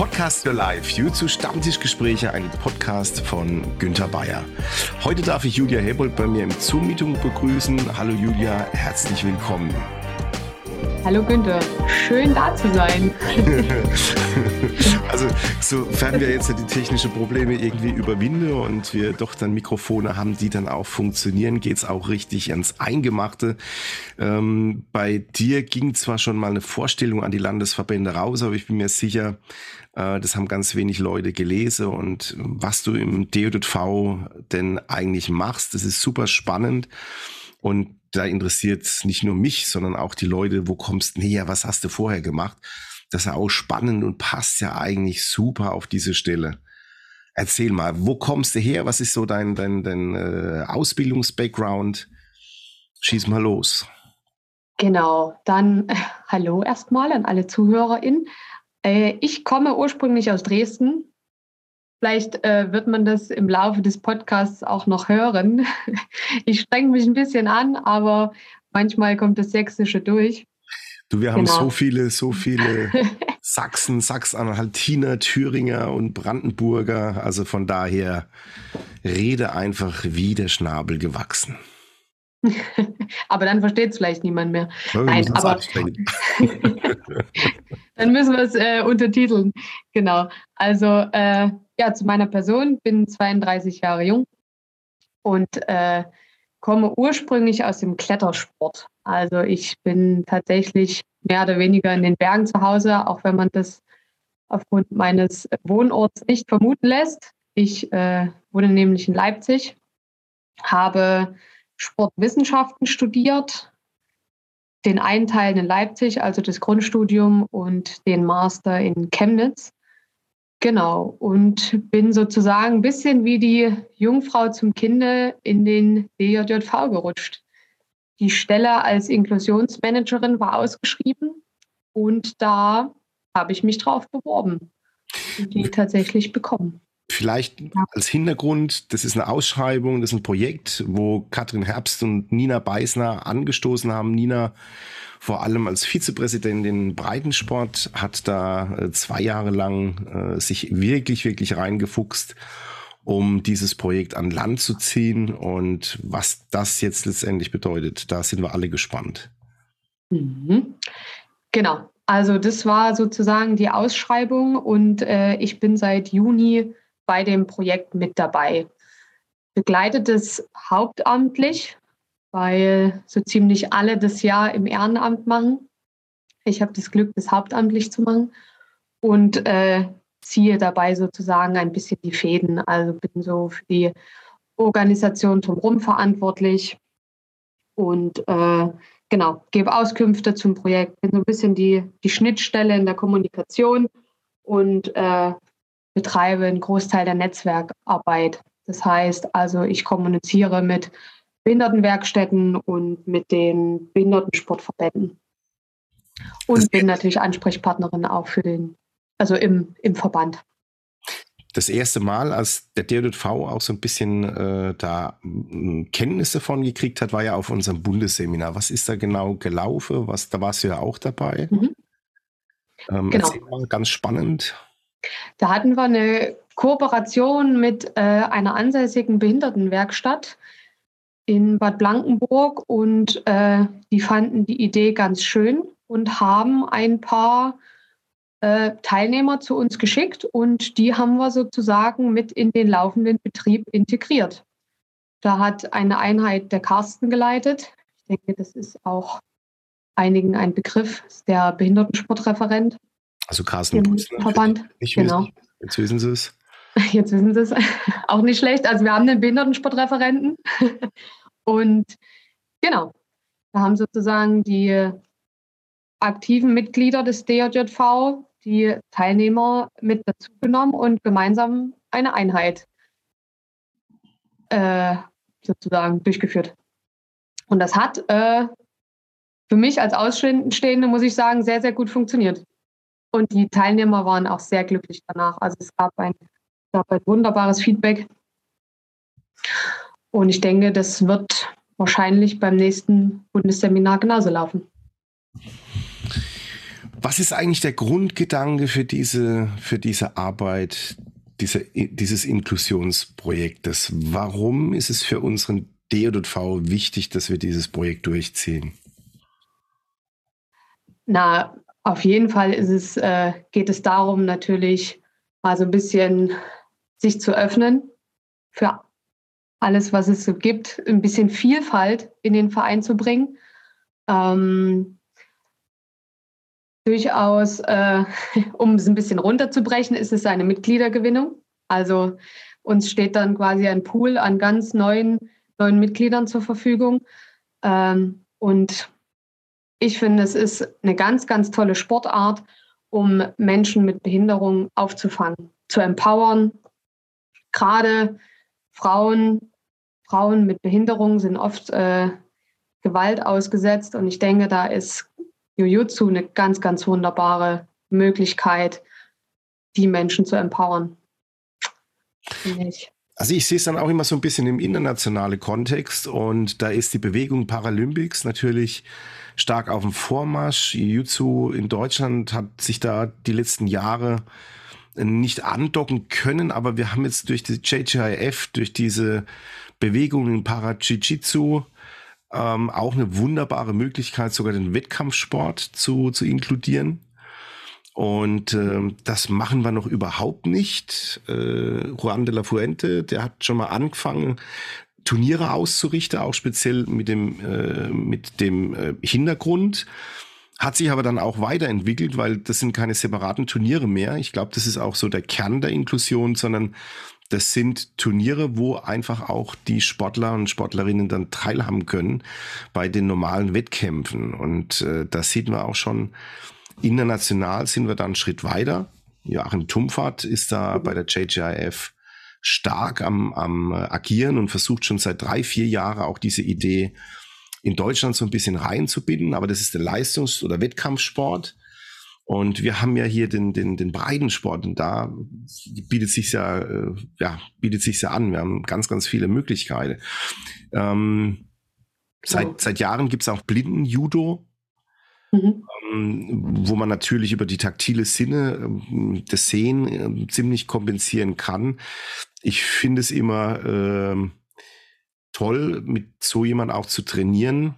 Podcast für Life, zu Stammtischgespräche, ein Podcast von Günter Bayer. Heute darf ich Julia Hebold bei mir im Zoom-Meeting begrüßen. Hallo Julia, herzlich willkommen. Hallo Günther, schön da zu sein. also sofern wir jetzt die technischen Probleme irgendwie überwinden und wir doch dann Mikrofone haben, die dann auch funktionieren, geht es auch richtig ans Eingemachte. Ähm, bei dir ging zwar schon mal eine Vorstellung an die Landesverbände raus, aber ich bin mir sicher, äh, das haben ganz wenig Leute gelesen und was du im DJV denn eigentlich machst, das ist super spannend. Und da interessiert nicht nur mich, sondern auch die Leute, wo kommst du näher, was hast du vorher gemacht? Das ist auch spannend und passt ja eigentlich super auf diese Stelle. Erzähl mal, wo kommst du her? Was ist so dein, dein, dein äh, Ausbildungs-Background? Schieß mal los. Genau, dann äh, hallo erstmal an alle ZuhörerInnen. Äh, ich komme ursprünglich aus Dresden, Vielleicht äh, wird man das im Laufe des Podcasts auch noch hören. Ich strenge mich ein bisschen an, aber manchmal kommt das Sächsische durch. Du, wir haben genau. so viele, so viele Sachsen, Sachsen-Anhaltiner, Thüringer und Brandenburger. Also von daher rede einfach wie der Schnabel gewachsen. aber dann versteht es vielleicht niemand mehr. Ja, Nein, aber dann müssen wir es äh, untertiteln. Genau. Also äh, ja, zu meiner Person, bin 32 Jahre jung und äh, komme ursprünglich aus dem Klettersport. Also ich bin tatsächlich mehr oder weniger in den Bergen zu Hause, auch wenn man das aufgrund meines Wohnorts nicht vermuten lässt. Ich äh, wohne nämlich in Leipzig, habe Sportwissenschaften studiert, den einen Teil in Leipzig, also das Grundstudium und den Master in Chemnitz. Genau, und bin sozusagen ein bisschen wie die Jungfrau zum Kinde in den DJJV gerutscht. Die Stelle als Inklusionsmanagerin war ausgeschrieben und da habe ich mich drauf beworben und die tatsächlich bekommen. Vielleicht ja. als Hintergrund, das ist eine Ausschreibung, das ist ein Projekt, wo Katrin Herbst und Nina Beißner angestoßen haben. Nina vor allem als Vizepräsidentin Breitensport hat da äh, zwei Jahre lang äh, sich wirklich, wirklich reingefuchst, um dieses Projekt an Land zu ziehen. Und was das jetzt letztendlich bedeutet, da sind wir alle gespannt. Mhm. Genau. Also das war sozusagen die Ausschreibung und äh, ich bin seit Juni bei dem Projekt mit dabei. Begleitet es hauptamtlich, weil so ziemlich alle das Jahr im Ehrenamt machen. Ich habe das Glück, das hauptamtlich zu machen und äh, ziehe dabei sozusagen ein bisschen die Fäden. Also bin so für die Organisation drumherum verantwortlich und äh, genau, gebe Auskünfte zum Projekt, bin so ein bisschen die, die Schnittstelle in der Kommunikation und äh, betreibe einen Großteil der Netzwerkarbeit. Das heißt also, ich kommuniziere mit Behindertenwerkstätten und mit den Behindertensportverbänden. Und das bin natürlich Ansprechpartnerin auch für den, also im, im Verband. Das erste Mal, als der DJV auch so ein bisschen äh, da Kenntnisse von gekriegt hat, war ja auf unserem Bundesseminar. Was ist da genau gelaufen? Was, da warst du ja auch dabei. Mhm. Ähm, genau. Mal, ganz spannend. Da hatten wir eine Kooperation mit äh, einer ansässigen Behindertenwerkstatt in Bad Blankenburg und äh, die fanden die Idee ganz schön und haben ein paar äh, Teilnehmer zu uns geschickt und die haben wir sozusagen mit in den laufenden Betrieb integriert. Da hat eine Einheit der Carsten geleitet. Ich denke, das ist auch einigen ein Begriff, der Behindertensportreferent. Also Carsten Putzler. Verband. Ich genau. Jetzt wissen Sie es. Jetzt wissen Sie es. Auch nicht schlecht. Also wir haben einen Behindertensportreferenten. Und genau, da haben sozusagen die aktiven Mitglieder des DJV die Teilnehmer mit dazu genommen und gemeinsam eine Einheit äh, sozusagen durchgeführt. Und das hat äh, für mich als Ausstehende, muss ich sagen, sehr, sehr gut funktioniert. Und die Teilnehmer waren auch sehr glücklich danach. Also es gab ein, gab ein wunderbares Feedback. Und ich denke, das wird wahrscheinlich beim nächsten Bundesseminar genauso laufen. Was ist eigentlich der Grundgedanke für diese, für diese Arbeit, diese, dieses Inklusionsprojektes? Warum ist es für unseren DJV wichtig, dass wir dieses Projekt durchziehen? Na, auf jeden Fall ist es, äh, geht es darum, natürlich mal so ein bisschen sich zu öffnen für alles, was es so gibt, ein bisschen Vielfalt in den Verein zu bringen. Ähm, durchaus, äh, um es ein bisschen runterzubrechen, ist es eine Mitgliedergewinnung. Also uns steht dann quasi ein Pool an ganz neuen, neuen Mitgliedern zur Verfügung. Ähm, und ich finde, es ist eine ganz, ganz tolle Sportart, um Menschen mit Behinderung aufzufangen, zu empowern. Gerade Frauen, Frauen mit Behinderung sind oft äh, Gewalt ausgesetzt. Und ich denke, da ist Jujutsu eine ganz, ganz wunderbare Möglichkeit, die Menschen zu empowern. Also ich sehe es dann auch immer so ein bisschen im internationalen Kontext und da ist die Bewegung Paralympics natürlich stark auf dem Vormarsch. Jiu-Jitsu in Deutschland hat sich da die letzten Jahre nicht andocken können, aber wir haben jetzt durch die JJIF, durch diese Bewegung in Para-Jiu-Jitsu ähm, auch eine wunderbare Möglichkeit, sogar den Wettkampfsport zu, zu inkludieren. Und äh, das machen wir noch überhaupt nicht. Äh, Juan de la Fuente, der hat schon mal angefangen, Turniere auszurichten, auch speziell mit dem, äh, mit dem äh, Hintergrund. Hat sich aber dann auch weiterentwickelt, weil das sind keine separaten Turniere mehr. Ich glaube, das ist auch so der Kern der Inklusion, sondern das sind Turniere, wo einfach auch die Sportler und Sportlerinnen dann teilhaben können bei den normalen Wettkämpfen. Und äh, da sieht man auch schon, international sind wir dann einen Schritt weiter. Joachim Tumfahrt ist da bei der JGIF stark am, am agieren und versucht schon seit drei, vier Jahren auch diese Idee in Deutschland so ein bisschen reinzubinden. Aber das ist der Leistungs- oder Wettkampfsport. Und wir haben ja hier den, den, den Breitensport und da bietet sich ja, äh, ja, bietet sich ja an. Wir haben ganz, ganz viele Möglichkeiten. Ähm, seit, seit Jahren gibt es auch Blinden-Judo, mhm. ähm, wo man natürlich über die taktile Sinne ähm, das Sehen äh, ziemlich kompensieren kann. Ich finde es immer toll, mit so jemand auch zu trainieren,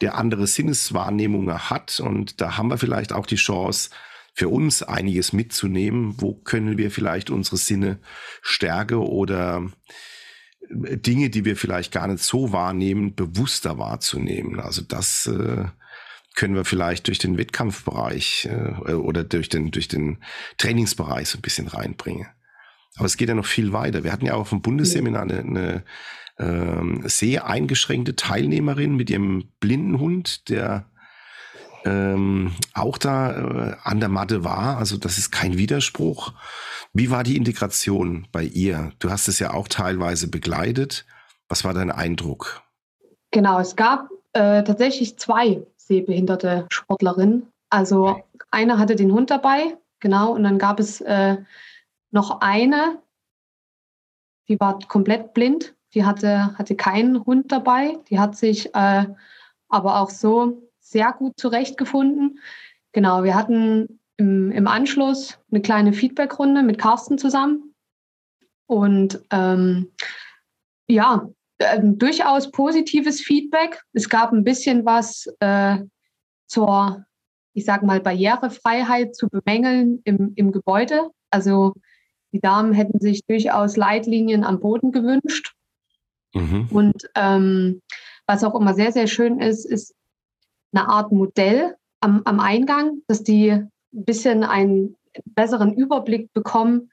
der andere Sinneswahrnehmungen hat. Und da haben wir vielleicht auch die Chance, für uns einiges mitzunehmen. Wo können wir vielleicht unsere Sinne stärken oder äh, Dinge, die wir vielleicht gar nicht so wahrnehmen, bewusster wahrzunehmen. Also das äh, können wir vielleicht durch den Wettkampfbereich äh, oder durch den, durch den Trainingsbereich so ein bisschen reinbringen. Aber es geht ja noch viel weiter. Wir hatten ja auch vom Bundesseminar eine, eine ähm, sehr eingeschränkte Teilnehmerin mit ihrem blinden Hund, der ähm, auch da äh, an der Matte war. Also das ist kein Widerspruch. Wie war die Integration bei ihr? Du hast es ja auch teilweise begleitet. Was war dein Eindruck? Genau, es gab äh, tatsächlich zwei sehbehinderte Sportlerinnen. Also okay. eine hatte den Hund dabei, genau, und dann gab es äh, noch eine, die war komplett blind die hatte, hatte keinen Hund dabei. Die hat sich äh, aber auch so sehr gut zurechtgefunden. Genau, wir hatten im, im Anschluss eine kleine Feedbackrunde mit Carsten zusammen. Und ähm, ja, äh, durchaus positives Feedback. Es gab ein bisschen was äh, zur, ich sage mal, Barrierefreiheit zu bemängeln im, im Gebäude. Also die Damen hätten sich durchaus Leitlinien am Boden gewünscht. Mhm. Und ähm, was auch immer sehr, sehr schön ist, ist eine Art Modell am, am Eingang, dass die ein bisschen einen besseren Überblick bekommen,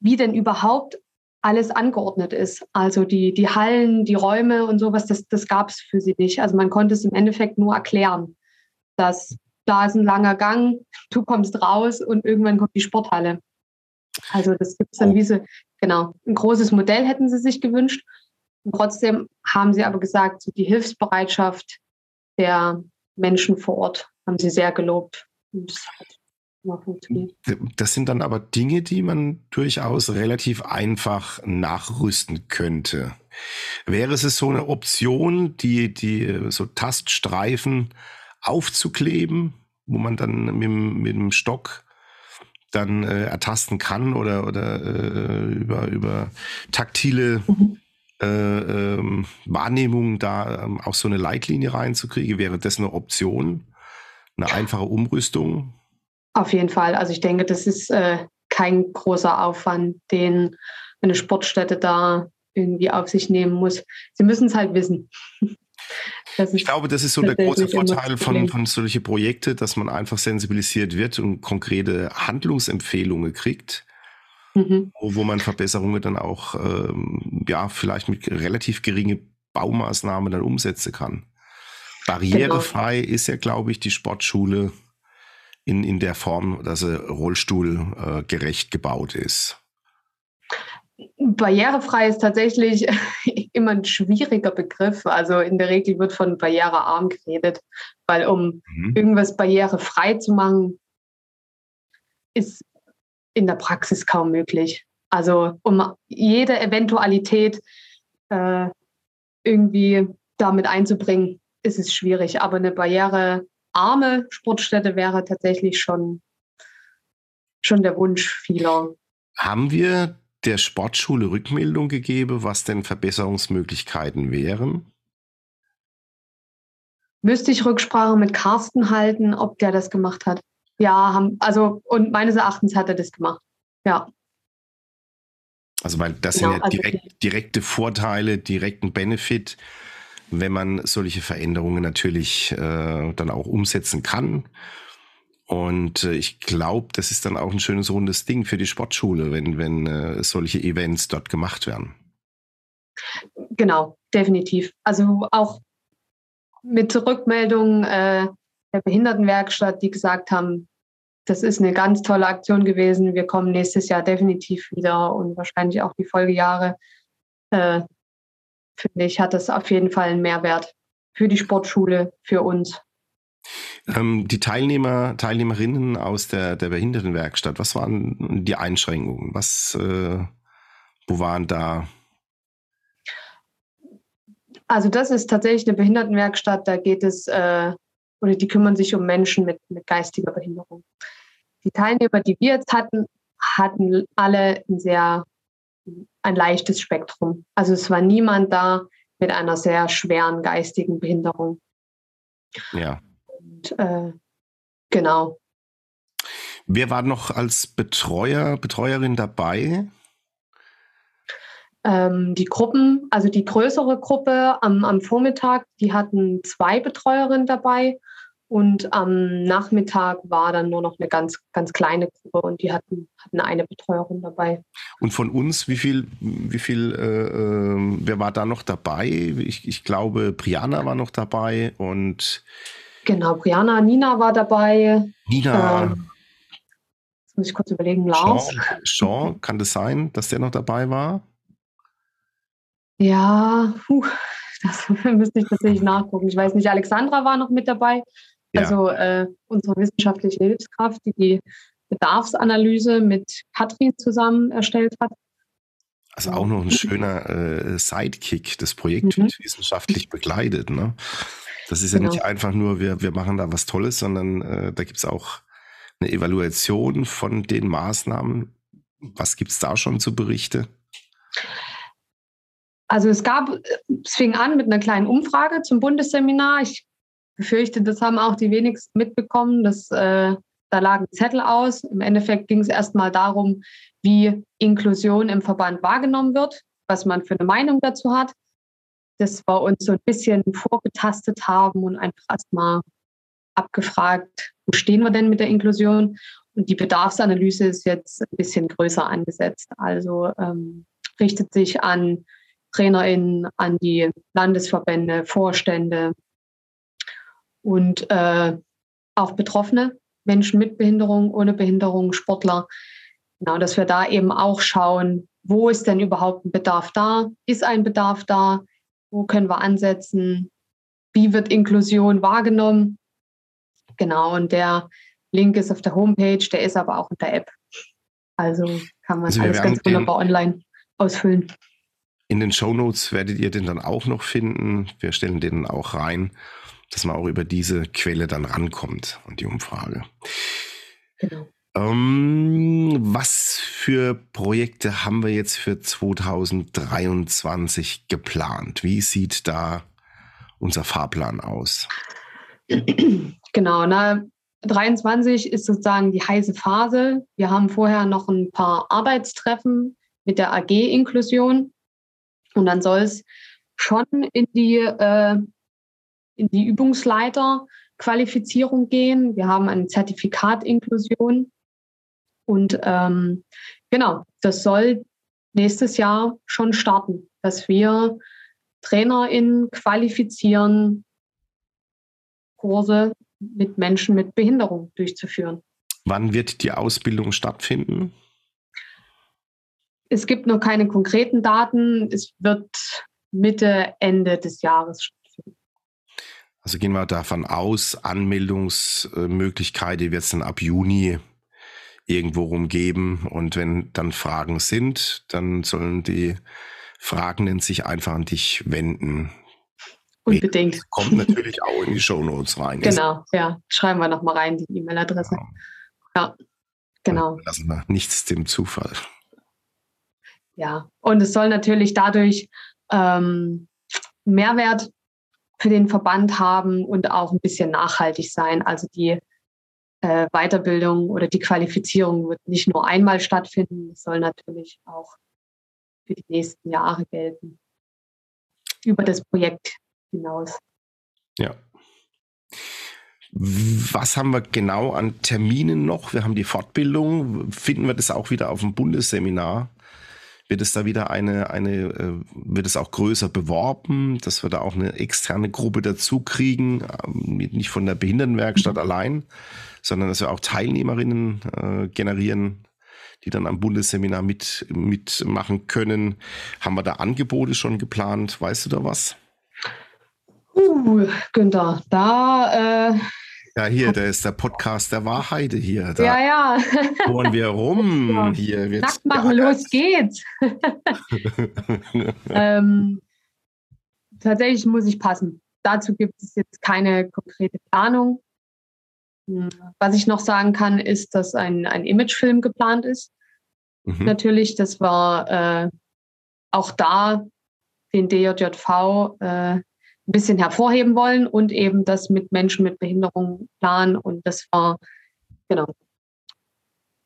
wie denn überhaupt alles angeordnet ist. Also die, die Hallen, die Räume und sowas, das, das gab es für sie nicht. Also man konnte es im Endeffekt nur erklären, dass da ist ein langer Gang, du kommst raus und irgendwann kommt die Sporthalle. Also das gibt es dann oh. wie so, genau, ein großes Modell hätten sie sich gewünscht. Und trotzdem haben sie aber gesagt, so die Hilfsbereitschaft der Menschen vor Ort haben sie sehr gelobt. Das, das sind dann aber Dinge, die man durchaus relativ einfach nachrüsten könnte. Wäre es so eine Option, die, die so Taststreifen aufzukleben, wo man dann mit, mit dem Stock dann äh, ertasten kann oder, oder äh, über, über taktile mhm. Äh, ähm, Wahrnehmung da ähm, auch so eine Leitlinie reinzukriegen? Wäre das eine Option? Eine einfache Umrüstung? Auf jeden Fall. Also ich denke, das ist äh, kein großer Aufwand, den eine Sportstätte da irgendwie auf sich nehmen muss. Sie müssen es halt wissen. ich glaube, das ist so der große Vorteil von, von solchen Projekten, dass man einfach sensibilisiert wird und konkrete Handlungsempfehlungen kriegt, mhm. wo, wo, man Verbesserungen dann auch ähm, ja vielleicht mit relativ geringen Baumaßnahmen dann umsetzen kann. Barrierefrei genau. ist ja, glaube ich, die Sportschule in, in der Form, dass sie rollstuhlgerecht äh, gebaut ist. Barrierefrei ist tatsächlich immer ein schwieriger Begriff. Also in der Regel wird von barrierearm geredet, weil um mhm. irgendwas barrierefrei zu machen, ist in der Praxis kaum möglich. Also um jede Eventualität äh, irgendwie damit einzubringen, ist es schwierig. Aber eine barrierearme Sportstätte wäre tatsächlich schon, schon der Wunsch vieler. Haben wir der Sportschule Rückmeldung gegeben, was denn Verbesserungsmöglichkeiten wären? Müsste ich Rücksprache mit Carsten halten, ob der das gemacht hat. Ja, haben, also und meines Erachtens hat er das gemacht. Ja. Also weil das genau, sind ja also direkt, direkte Vorteile, direkten Benefit, wenn man solche Veränderungen natürlich äh, dann auch umsetzen kann und äh, ich glaube, das ist dann auch ein schönes rundes Ding für die Sportschule, wenn, wenn äh, solche Events dort gemacht werden. Genau, definitiv. Also auch mit Rückmeldungen äh, der Behindertenwerkstatt, die gesagt haben, das ist eine ganz tolle Aktion gewesen. Wir kommen nächstes Jahr definitiv wieder und wahrscheinlich auch die Folgejahre. Äh, finde ich, hat das auf jeden Fall einen Mehrwert für die Sportschule, für uns. Ähm, die Teilnehmer, Teilnehmerinnen aus der, der Behindertenwerkstatt, was waren die Einschränkungen? Was, äh, wo waren da? Also das ist tatsächlich eine Behindertenwerkstatt, da geht es, äh, oder die kümmern sich um Menschen mit, mit geistiger Behinderung. Die Teilnehmer, die wir jetzt hatten, hatten alle ein sehr, ein leichtes Spektrum. Also es war niemand da mit einer sehr schweren geistigen Behinderung. Ja. Und äh, genau. Wer war noch als Betreuer, Betreuerin dabei? Ähm, die Gruppen, also die größere Gruppe am, am Vormittag, die hatten zwei Betreuerinnen dabei und am Nachmittag war dann nur noch eine ganz, ganz kleine Gruppe und die hatten, hatten eine Betreuerin dabei. Und von uns, wie viel, wie viel, äh, äh wer war da noch dabei? Ich, ich glaube, Brianna war noch dabei und Genau, Brianna, Nina war dabei. Nina. Ähm, jetzt muss ich kurz überlegen, Lars. Sean, Sean, kann das sein, dass der noch dabei war? Ja, puh, das müsste ich tatsächlich nachgucken. Ich weiß nicht, Alexandra war noch mit dabei. Ja. Also äh, unsere wissenschaftliche Hilfskraft, die die Bedarfsanalyse mit Katrin zusammen erstellt hat. Also auch noch ein schöner äh, Sidekick. Das Projekt mhm. wird wissenschaftlich begleitet. Ne? Das ist genau. ja nicht einfach nur, wir, wir machen da was Tolles, sondern äh, da gibt es auch eine Evaluation von den Maßnahmen. Was gibt es da schon zu berichten? Also es gab, es fing an mit einer kleinen Umfrage zum Bundesseminar. Ich befürchte, das haben auch die wenigsten mitbekommen. Dass, äh, da lagen Zettel aus. Im Endeffekt ging es erstmal darum, wie Inklusion im Verband wahrgenommen wird, was man für eine Meinung dazu hat dass wir uns so ein bisschen vorgetastet haben und einfach erstmal abgefragt, wo stehen wir denn mit der Inklusion? Und die Bedarfsanalyse ist jetzt ein bisschen größer angesetzt. Also ähm, richtet sich an TrainerInnen, an die Landesverbände, Vorstände und äh, auch Betroffene, Menschen mit Behinderung, ohne Behinderung, Sportler. Genau, dass wir da eben auch schauen, wo ist denn überhaupt ein Bedarf da? Ist ein Bedarf da? Wo können wir ansetzen? Wie wird Inklusion wahrgenommen? Genau, und der Link ist auf der Homepage, der ist aber auch in der App. Also kann man also alles ganz wunderbar online ausfüllen. In den Show Notes werdet ihr den dann auch noch finden. Wir stellen den auch rein. dass man auch über diese Quelle dann rankommt und die Umfrage. Genau. Ähm, was für Projekte haben wir jetzt für 2023 geplant? Wie sieht da unser Fahrplan aus? Genau, na, 23 ist sozusagen die heiße Phase. Wir haben vorher noch ein paar Arbeitstreffen mit der AG Inklusion und dann soll es schon in die, äh, in die Übungsleiterqualifizierung gehen. Wir haben ein Zertifikat Inklusion und ähm, genau, das soll nächstes Jahr schon starten, dass wir TrainerInnen qualifizieren, Kurse mit Menschen mit Behinderung durchzuführen. Wann wird die Ausbildung stattfinden? Es gibt noch keine konkreten Daten. Es wird Mitte, Ende des Jahres stattfinden. Also gehen wir davon aus, Anmeldungsmöglichkeiten wird es dann ab Juni irgendwo rumgeben. Und wenn dann Fragen sind, dann sollen die Fragenden sich einfach an dich wenden. Unbedingt. Kommt natürlich auch in die Show Notes rein. Genau, ja. Schreiben wir nochmal rein, die E-Mail-Adresse. Genau. Ja, genau. Dann lassen wir nichts dem Zufall. Ja, und es soll natürlich dadurch ähm, Mehrwert für den Verband haben und auch ein bisschen nachhaltig sein. Also die äh, Weiterbildung oder die Qualifizierung wird nicht nur einmal stattfinden, es soll natürlich auch für die nächsten Jahre gelten. Über das Projekt hinaus. Ja. Was haben wir genau an Terminen noch? Wir haben die Fortbildung. Finden wir das auch wieder auf dem Bundesseminar? Wird es da wieder eine, eine, äh, wird es auch größer beworben, dass wir da auch eine externe Gruppe dazu kriegen, ähm, nicht von der Behindertenwerkstatt mhm. allein, sondern dass wir auch Teilnehmerinnen äh, generieren, die dann am Bundesseminar mit, mitmachen können. Haben wir da Angebote schon geplant? Weißt du da was? Uh, Günther, da. Äh, ja, hier, da ist der Podcast der Wahrheit hier. Da ja, ja. Bohren wir rum. Ja. Hier Nackt machen, los geht's. ähm, tatsächlich muss ich passen. Dazu gibt es jetzt keine konkrete Planung. Hm, was ich noch sagen kann, ist, dass ein, ein Imagefilm geplant ist. Mhm. Natürlich, das war äh, auch da den DJJV äh, ein bisschen hervorheben wollen und eben das mit Menschen mit Behinderung planen. Und das war, genau.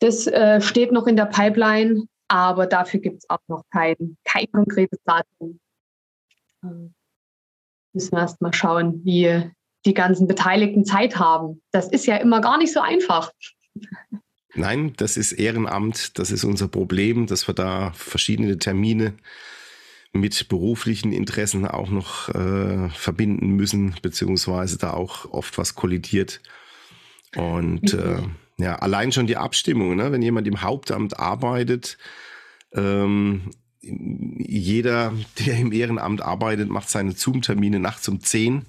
Das äh, steht noch in der Pipeline, aber dafür gibt es auch noch kein, kein konkretes Datum. Ähm, müssen wir erst mal schauen, wie die ganzen Beteiligten Zeit haben. Das ist ja immer gar nicht so einfach. Nein, das ist Ehrenamt, das ist unser Problem, dass wir da verschiedene Termine mit beruflichen Interessen auch noch äh, verbinden müssen, beziehungsweise da auch oft was kollidiert. Und äh, ja, allein schon die Abstimmung, ne? wenn jemand im Hauptamt arbeitet, ähm, jeder, der im Ehrenamt arbeitet, macht seine Zoom-Termine nachts um 10.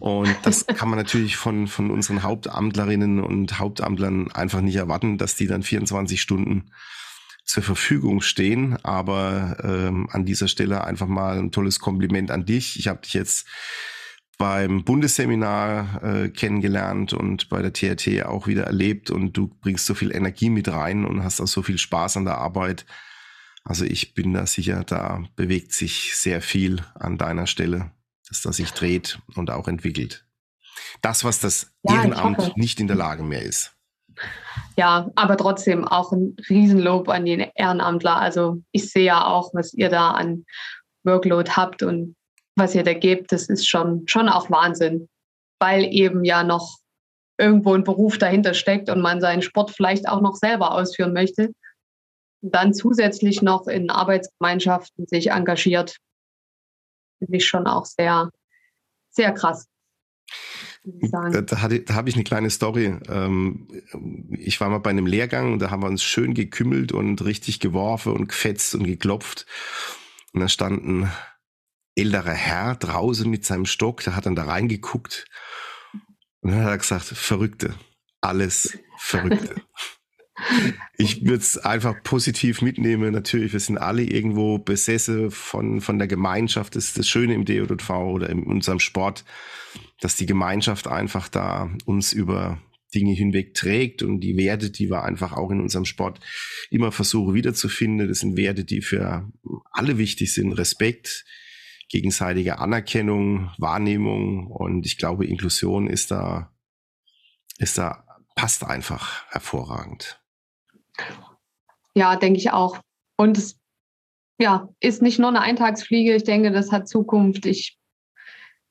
Und das kann man natürlich von, von unseren Hauptamtlerinnen und Hauptamtlern einfach nicht erwarten, dass die dann 24 Stunden zur Verfügung stehen. Aber ähm, an dieser Stelle einfach mal ein tolles Kompliment an dich. Ich habe dich jetzt beim Bundesseminar äh, kennengelernt und bei der TRT auch wieder erlebt und du bringst so viel Energie mit rein und hast auch so viel Spaß an der Arbeit. Also ich bin da sicher, da bewegt sich sehr viel an deiner Stelle, dass das sich dreht und auch entwickelt. Das, was das ja, Ehrenamt nicht in der Lage mehr ist ja, aber trotzdem auch ein Riesenlob an die Ehrenamtler. Also ich sehe ja auch, was ihr da an Workload habt und was ihr da gebt, das ist schon, schon auch Wahnsinn, weil eben ja noch irgendwo ein Beruf dahinter steckt und man seinen Sport vielleicht auch noch selber ausführen möchte. Dann zusätzlich noch in Arbeitsgemeinschaften sich engagiert, finde ich schon auch sehr, sehr krass. Da, da, da habe ich eine kleine Story. Ähm, ich war mal bei einem Lehrgang und da haben wir uns schön gekümmelt und richtig geworfen und gefetzt und geklopft. Und da stand ein älterer Herr draußen mit seinem Stock, der hat dann da reingeguckt und dann hat er gesagt, Verrückte, alles Verrückte. Ich würde es einfach positiv mitnehmen. Natürlich, wir sind alle irgendwo besessen von, von der Gemeinschaft. Das ist das Schöne im DOV oder in unserem Sport dass die Gemeinschaft einfach da uns über Dinge hinweg trägt und die Werte, die wir einfach auch in unserem Sport immer versuchen wiederzufinden, das sind Werte, die für alle wichtig sind. Respekt, gegenseitige Anerkennung, Wahrnehmung und ich glaube, Inklusion ist da, ist da, passt einfach hervorragend. Ja, denke ich auch. Und es ja, ist nicht nur eine Eintagsfliege. Ich denke, das hat Zukunft. Ich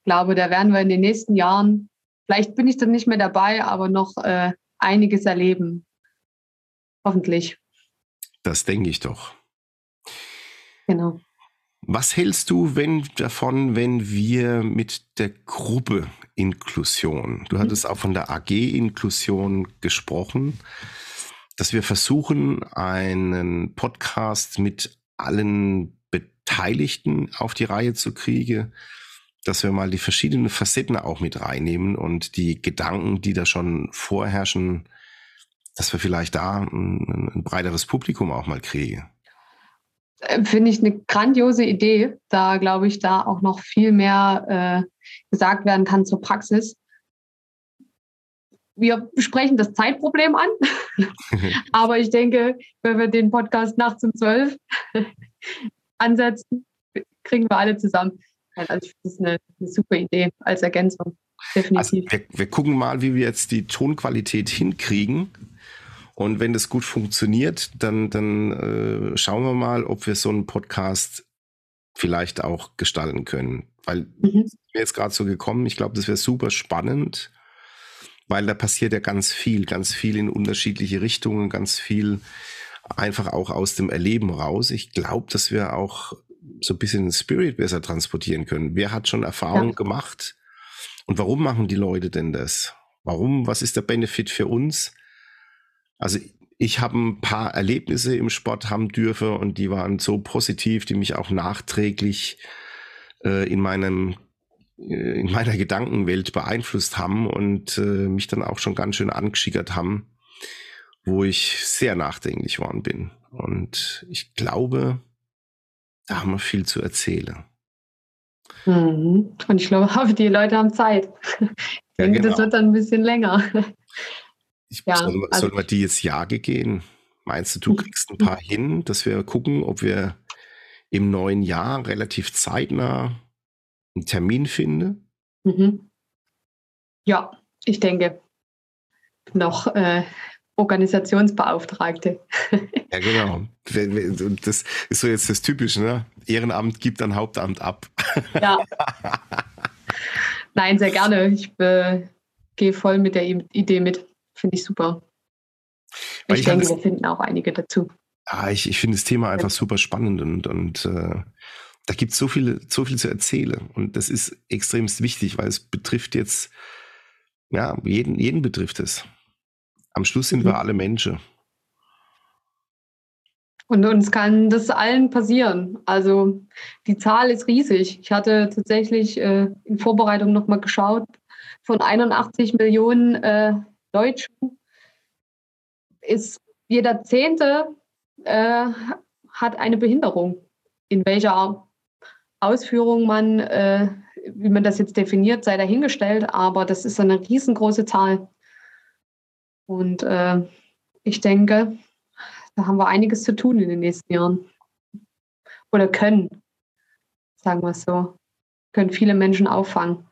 glaube, da werden wir in den nächsten Jahren, vielleicht bin ich dann nicht mehr dabei, aber noch äh, einiges erleben. Hoffentlich. Das denke ich doch. Genau. Was hältst du wenn, davon, wenn wir mit der Gruppe Inklusion, du hattest auch von der AG Inklusion gesprochen, dass wir versuchen, einen Podcast mit allen Beteiligten auf die Reihe zu kriegen, dass wir mal die verschiedenen Facetten auch mit reinnehmen und die Gedanken, die da schon vorherrschen, dass wir vielleicht da ein, ein breiteres Publikum auch mal kriegen. Äh, finde ich eine grandiose Idee, da glaube ich, da auch noch viel mehr äh, gesagt werden kann zur Praxis. Wir sprechen das Zeitproblem an, aber ich denke, wenn wir den Podcast nachts um zwölf ansetzen, kriegen wir alle zusammen. Also ich finde das eine, eine super Idee als Ergänzung. Definitiv. Also wir, wir gucken mal, wie wir jetzt die Tonqualität hinkriegen. Und wenn das gut funktioniert, dann, dann äh, schauen wir mal, ob wir so einen Podcast vielleicht auch gestalten können. Weil mhm. mir jetzt gerade so gekommen, ich glaube, das wäre super spannend, weil da passiert ja ganz viel, ganz viel in unterschiedliche Richtungen, ganz viel einfach auch aus dem Erleben raus. Ich glaube, dass wir auch so ein bisschen den Spirit besser transportieren können. Wer hat schon Erfahrung ja. gemacht? Und warum machen die Leute denn das? Warum? Was ist der Benefit für uns? Also ich habe ein paar Erlebnisse im Sport haben dürfen und die waren so positiv, die mich auch nachträglich äh, in meinem äh, in meiner Gedankenwelt beeinflusst haben und äh, mich dann auch schon ganz schön angeschickert haben, wo ich sehr nachdenklich worden bin. Und ich glaube, da haben wir viel zu erzählen. Mhm. Und ich glaube, die Leute haben Zeit. Ich ja, denke, genau. das wird dann ein bisschen länger. Ich, ja, sollen, wir, also, sollen wir die jetzt Jage gehen? Meinst du, du mhm. kriegst ein paar hin, dass wir gucken, ob wir im neuen Jahr relativ zeitnah einen Termin finden? Mhm. Ja, ich denke. Noch äh, Organisationsbeauftragte. ja, genau. Das ist so jetzt das Typische, ne? Ehrenamt gibt dann Hauptamt ab. ja. Nein, sehr gerne. Ich äh, gehe voll mit der Idee mit. Finde ich super. Weil ich, ich denke, wir finden auch einige dazu. Ah, ich, ich finde das Thema einfach super spannend und, und äh, da gibt es so viel, so viel zu erzählen. Und das ist extremst wichtig, weil es betrifft jetzt, ja, jeden, jeden betrifft es. Am Schluss sind mhm. wir alle Menschen. Und uns kann das allen passieren. Also die Zahl ist riesig. Ich hatte tatsächlich äh, in Vorbereitung nochmal geschaut, von 81 Millionen äh, Deutschen ist jeder Zehnte äh, hat eine Behinderung. In welcher Ausführung man, äh, wie man das jetzt definiert, sei dahingestellt, aber das ist eine riesengroße Zahl. Und äh, ich denke, da haben wir einiges zu tun in den nächsten Jahren. Oder können, sagen wir es so, können viele Menschen auffangen.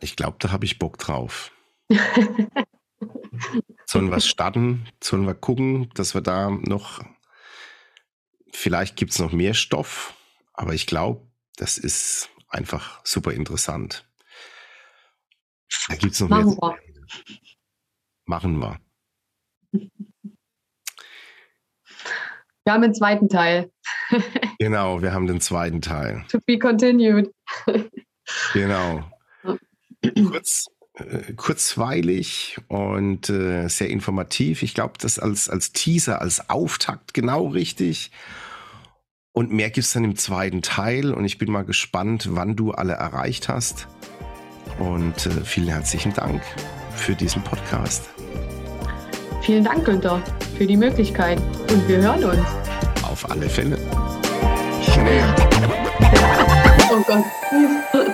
Ich glaube, da habe ich Bock drauf. Sollen wir starten? Sollen wir gucken, dass wir da noch, vielleicht gibt es noch mehr Stoff, aber ich glaube, das ist einfach super interessant. Da gibt es noch Machen mehr. Wir. Machen wir. Wir haben den zweiten Teil. genau, wir haben den zweiten Teil. To be continued. genau kurz, äh, kurzweilig und äh, sehr informativ. Ich glaube, das als, als Teaser, als Auftakt genau richtig. Und mehr gibt es dann im zweiten Teil. Und ich bin mal gespannt, wann du alle erreicht hast. Und äh, vielen herzlichen Dank für diesen Podcast. Vielen Dank, Günther, für die Möglichkeit. Und wir hören uns. Auf alle Fälle. Ja. Oh Gott.